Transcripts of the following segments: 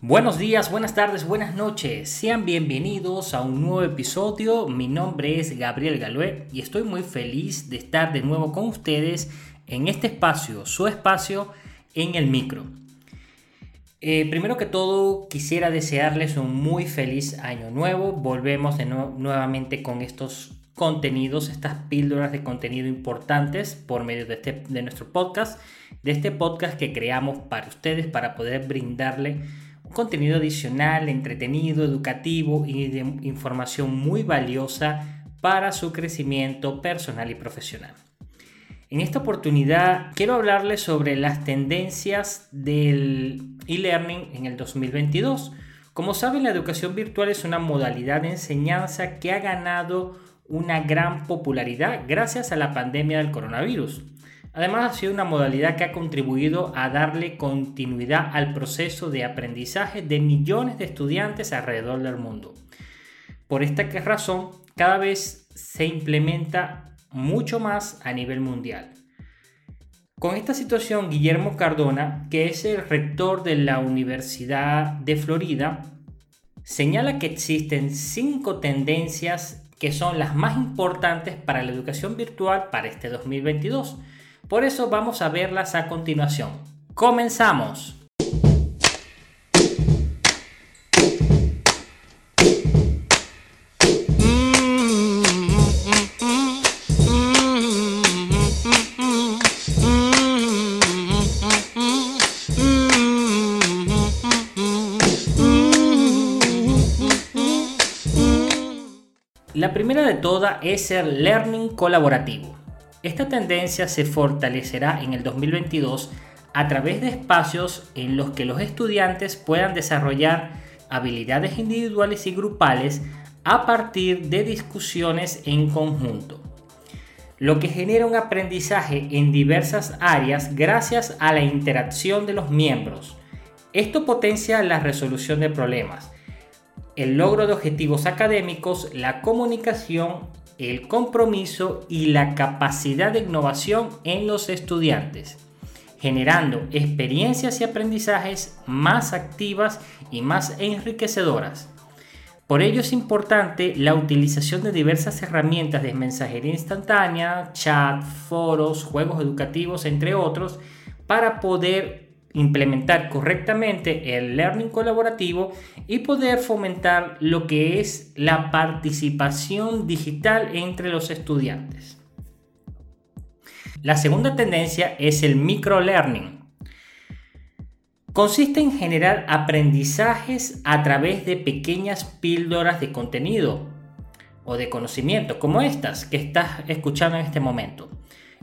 Buenos días, buenas tardes, buenas noches. Sean bienvenidos a un nuevo episodio. Mi nombre es Gabriel Galué y estoy muy feliz de estar de nuevo con ustedes en este espacio, su espacio en el micro. Eh, primero que todo, quisiera desearles un muy feliz año nuevo. Volvemos nuevamente con estos contenidos, estas píldoras de contenido importantes por medio de, este, de nuestro podcast, de este podcast que creamos para ustedes, para poder brindarle contenido adicional, entretenido, educativo y de información muy valiosa para su crecimiento personal y profesional. En esta oportunidad quiero hablarles sobre las tendencias del e-learning en el 2022. Como saben, la educación virtual es una modalidad de enseñanza que ha ganado una gran popularidad gracias a la pandemia del coronavirus. Además, ha sido una modalidad que ha contribuido a darle continuidad al proceso de aprendizaje de millones de estudiantes alrededor del mundo. Por esta razón, cada vez se implementa mucho más a nivel mundial. Con esta situación, Guillermo Cardona, que es el rector de la Universidad de Florida, señala que existen cinco tendencias que son las más importantes para la educación virtual para este 2022 por eso vamos a verlas a continuación. ¡Comenzamos! La primera de todas es el learning colaborativo. Esta tendencia se fortalecerá en el 2022 a través de espacios en los que los estudiantes puedan desarrollar habilidades individuales y grupales a partir de discusiones en conjunto, lo que genera un aprendizaje en diversas áreas gracias a la interacción de los miembros. Esto potencia la resolución de problemas, el logro de objetivos académicos, la comunicación el compromiso y la capacidad de innovación en los estudiantes, generando experiencias y aprendizajes más activas y más enriquecedoras. Por ello es importante la utilización de diversas herramientas de mensajería instantánea, chat, foros, juegos educativos, entre otros, para poder implementar correctamente el learning colaborativo y poder fomentar lo que es la participación digital entre los estudiantes. La segunda tendencia es el microlearning. Consiste en generar aprendizajes a través de pequeñas píldoras de contenido o de conocimiento, como estas que estás escuchando en este momento.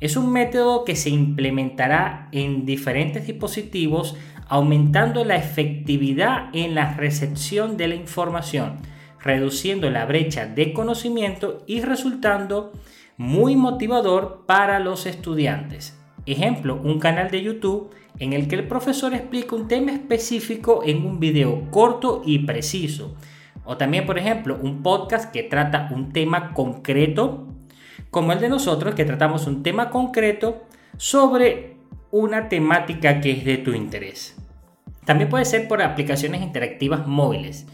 Es un método que se implementará en diferentes dispositivos aumentando la efectividad en la recepción de la información, reduciendo la brecha de conocimiento y resultando muy motivador para los estudiantes. Ejemplo, un canal de YouTube en el que el profesor explica un tema específico en un video corto y preciso. O también, por ejemplo, un podcast que trata un tema concreto como el de nosotros, que tratamos un tema concreto sobre una temática que es de tu interés. También puede ser por aplicaciones interactivas móviles.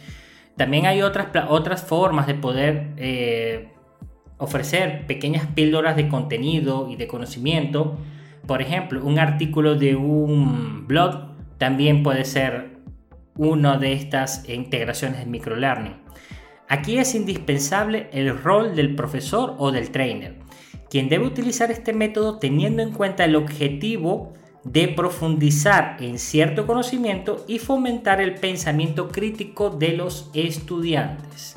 También hay otras, otras formas de poder eh, ofrecer pequeñas píldoras de contenido y de conocimiento. Por ejemplo, un artículo de un blog también puede ser una de estas integraciones de microlearning. Aquí es indispensable el rol del profesor o del trainer, quien debe utilizar este método teniendo en cuenta el objetivo de profundizar en cierto conocimiento y fomentar el pensamiento crítico de los estudiantes.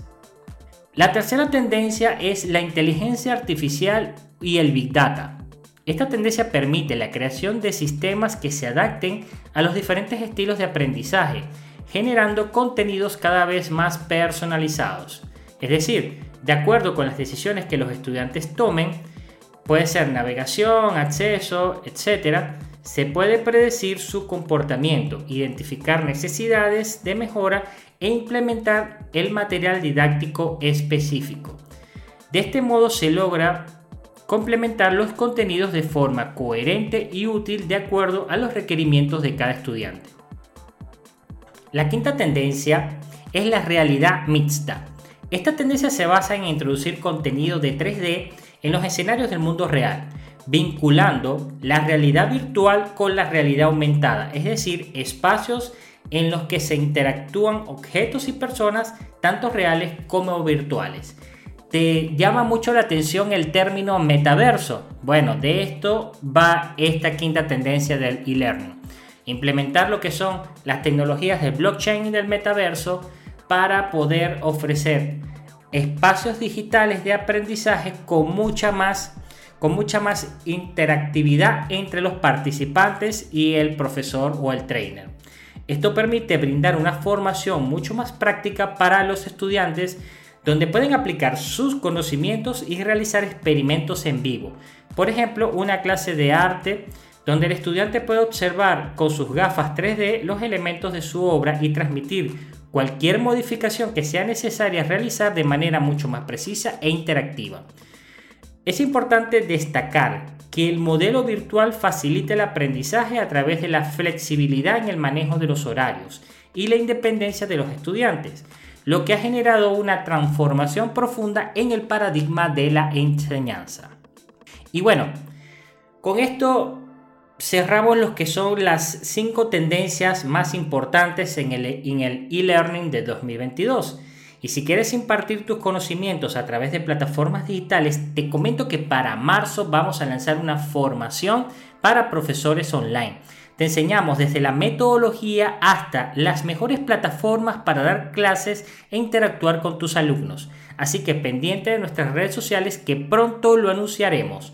La tercera tendencia es la inteligencia artificial y el big data. Esta tendencia permite la creación de sistemas que se adapten a los diferentes estilos de aprendizaje generando contenidos cada vez más personalizados. Es decir, de acuerdo con las decisiones que los estudiantes tomen, puede ser navegación, acceso, etc., se puede predecir su comportamiento, identificar necesidades de mejora e implementar el material didáctico específico. De este modo se logra complementar los contenidos de forma coherente y útil de acuerdo a los requerimientos de cada estudiante. La quinta tendencia es la realidad mixta. Esta tendencia se basa en introducir contenido de 3D en los escenarios del mundo real, vinculando la realidad virtual con la realidad aumentada, es decir, espacios en los que se interactúan objetos y personas, tanto reales como virtuales. ¿Te llama mucho la atención el término metaverso? Bueno, de esto va esta quinta tendencia del e-learning. Implementar lo que son las tecnologías de blockchain y del metaverso para poder ofrecer espacios digitales de aprendizaje con mucha más con mucha más interactividad entre los participantes y el profesor o el trainer. Esto permite brindar una formación mucho más práctica para los estudiantes donde pueden aplicar sus conocimientos y realizar experimentos en vivo. Por ejemplo, una clase de arte donde el estudiante puede observar con sus gafas 3D los elementos de su obra y transmitir cualquier modificación que sea necesaria realizar de manera mucho más precisa e interactiva. Es importante destacar que el modelo virtual facilita el aprendizaje a través de la flexibilidad en el manejo de los horarios y la independencia de los estudiantes, lo que ha generado una transformación profunda en el paradigma de la enseñanza. Y bueno, con esto cerramos lo que son las cinco tendencias más importantes en el e-learning de 2022. Y si quieres impartir tus conocimientos a través de plataformas digitales, te comento que para marzo vamos a lanzar una formación para profesores online. Te enseñamos desde la metodología hasta las mejores plataformas para dar clases e interactuar con tus alumnos. Así que pendiente de nuestras redes sociales que pronto lo anunciaremos.